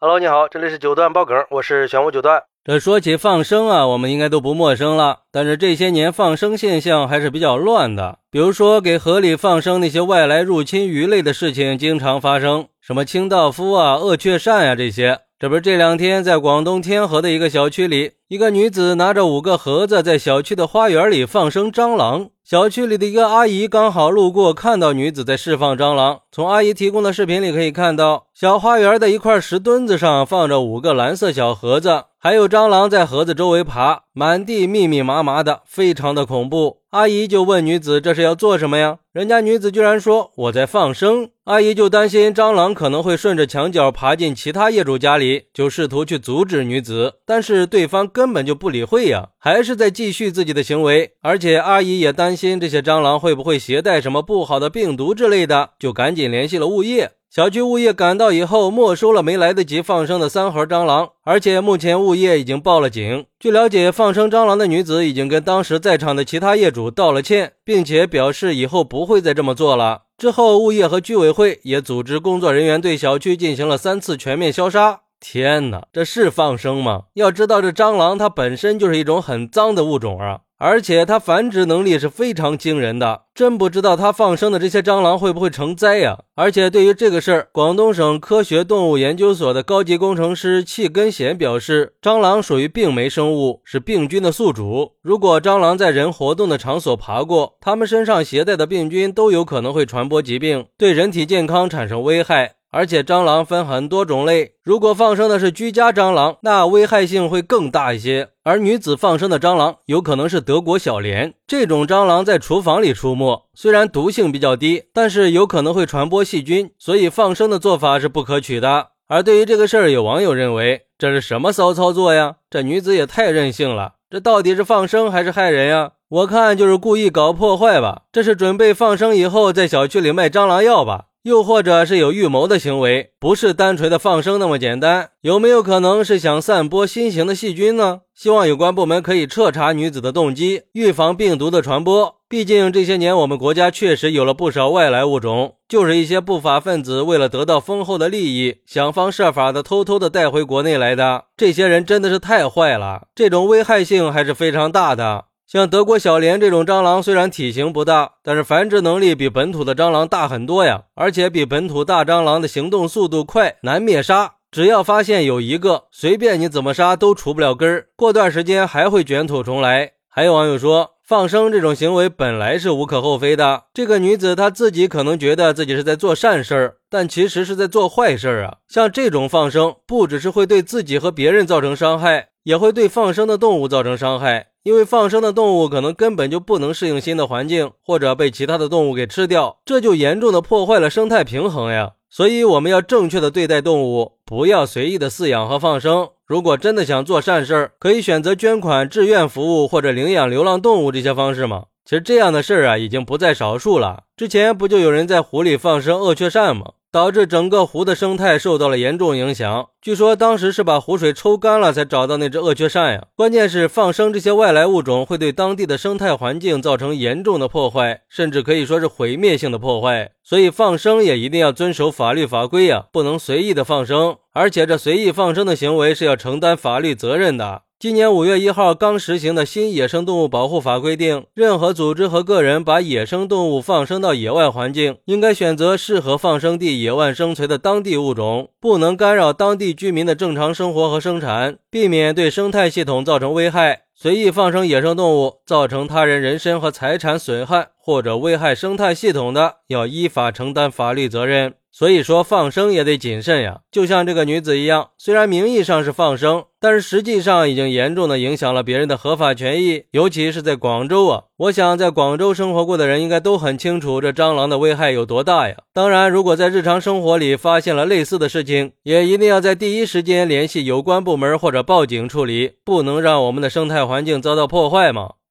Hello，你好，这里是九段爆梗，我是玄武九段。这说起放生啊，我们应该都不陌生了。但是这些年放生现象还是比较乱的，比如说给河里放生那些外来入侵鱼类的事情经常发生，什么清道夫啊、鳄雀鳝呀这些。这不是这两天在广东天河的一个小区里，一个女子拿着五个盒子在小区的花园里放生蟑螂。小区里的一个阿姨刚好路过，看到女子在释放蟑螂。从阿姨提供的视频里可以看到，小花园的一块石墩子上放着五个蓝色小盒子，还有蟑螂在盒子周围爬，满地密密麻麻的，非常的恐怖。阿姨就问女子：“这是要做什么呀？”人家女子居然说：“我在放生。”阿姨就担心蟑螂可能会顺着墙角爬进其他业主家里，就试图去阻止女子，但是对方根本就不理会呀，还是在继续自己的行为。而且阿姨也担心这些蟑螂会不会携带什么不好的病毒之类的，就赶紧联系了物业。小区物业赶到以后，没收了没来得及放生的三盒蟑螂，而且目前物业已经报了警。据了解，放生蟑螂的女子已经跟当时在场的其他业主道了歉，并且表示以后不会再这么做了。之后，物业和居委会也组织工作人员对小区进行了三次全面消杀。天哪，这是放生吗？要知道，这蟑螂它本身就是一种很脏的物种啊。而且它繁殖能力是非常惊人的，真不知道它放生的这些蟑螂会不会成灾呀？而且对于这个事儿，广东省科学动物研究所的高级工程师戚根贤表示，蟑螂属于病媒生物，是病菌的宿主。如果蟑螂在人活动的场所爬过，它们身上携带的病菌都有可能会传播疾病，对人体健康产生危害。而且蟑螂分很多种类，如果放生的是居家蟑螂，那危害性会更大一些。而女子放生的蟑螂有可能是德国小蠊，这种蟑螂在厨房里出没，虽然毒性比较低，但是有可能会传播细菌，所以放生的做法是不可取的。而对于这个事儿，有网友认为这是什么骚操作呀？这女子也太任性了，这到底是放生还是害人呀？我看就是故意搞破坏吧，这是准备放生以后在小区里卖蟑螂药吧？又或者是有预谋的行为，不是单纯的放生那么简单，有没有可能是想散播新型的细菌呢？希望有关部门可以彻查女子的动机，预防病毒的传播。毕竟这些年我们国家确实有了不少外来物种，就是一些不法分子为了得到丰厚的利益，想方设法的偷偷的带回国内来的。这些人真的是太坏了，这种危害性还是非常大的。像德国小蠊这种蟑螂，虽然体型不大，但是繁殖能力比本土的蟑螂大很多呀，而且比本土大蟑螂的行动速度快，难灭杀。只要发现有一个，随便你怎么杀都除不了根儿，过段时间还会卷土重来。还有网友说，放生这种行为本来是无可厚非的。这个女子她自己可能觉得自己是在做善事儿，但其实是在做坏事儿啊。像这种放生，不只是会对自己和别人造成伤害，也会对放生的动物造成伤害。因为放生的动物可能根本就不能适应新的环境，或者被其他的动物给吃掉，这就严重的破坏了生态平衡呀。所以我们要正确的对待动物，不要随意的饲养和放生。如果真的想做善事儿，可以选择捐款、志愿服务或者领养流浪动物这些方式嘛。其实这样的事儿啊，已经不在少数了。之前不就有人在湖里放生鳄雀鳝吗？导致整个湖的生态受到了严重影响。据说当时是把湖水抽干了才找到那只鳄雀鳝呀。关键是放生这些外来物种会对当地的生态环境造成严重的破坏，甚至可以说是毁灭性的破坏。所以放生也一定要遵守法律法规呀，不能随意的放生。而且这随意放生的行为是要承担法律责任的。今年五月一号刚实行的新野生动物保护法规定，任何组织和个人把野生动物放生到野外环境，应该选择适合放生地野外生存的当地物种，不能干扰当地居民的正常生活和生产，避免对生态系统造成危害。随意放生野生动物，造成他人人身和财产损害或者危害生态系统的，要依法承担法律责任。所以说放生也得谨慎呀，就像这个女子一样，虽然名义上是放生，但是实际上已经严重的影响了别人的合法权益，尤其是在广州啊。我想在广州生活过的人应该都很清楚这蟑螂的危害有多大呀。当然，如果在日常生活里发现了类似的事情，也一定要在第一时间联系有关部门或者报警处理，不能让我们的生态环境遭到破坏嘛。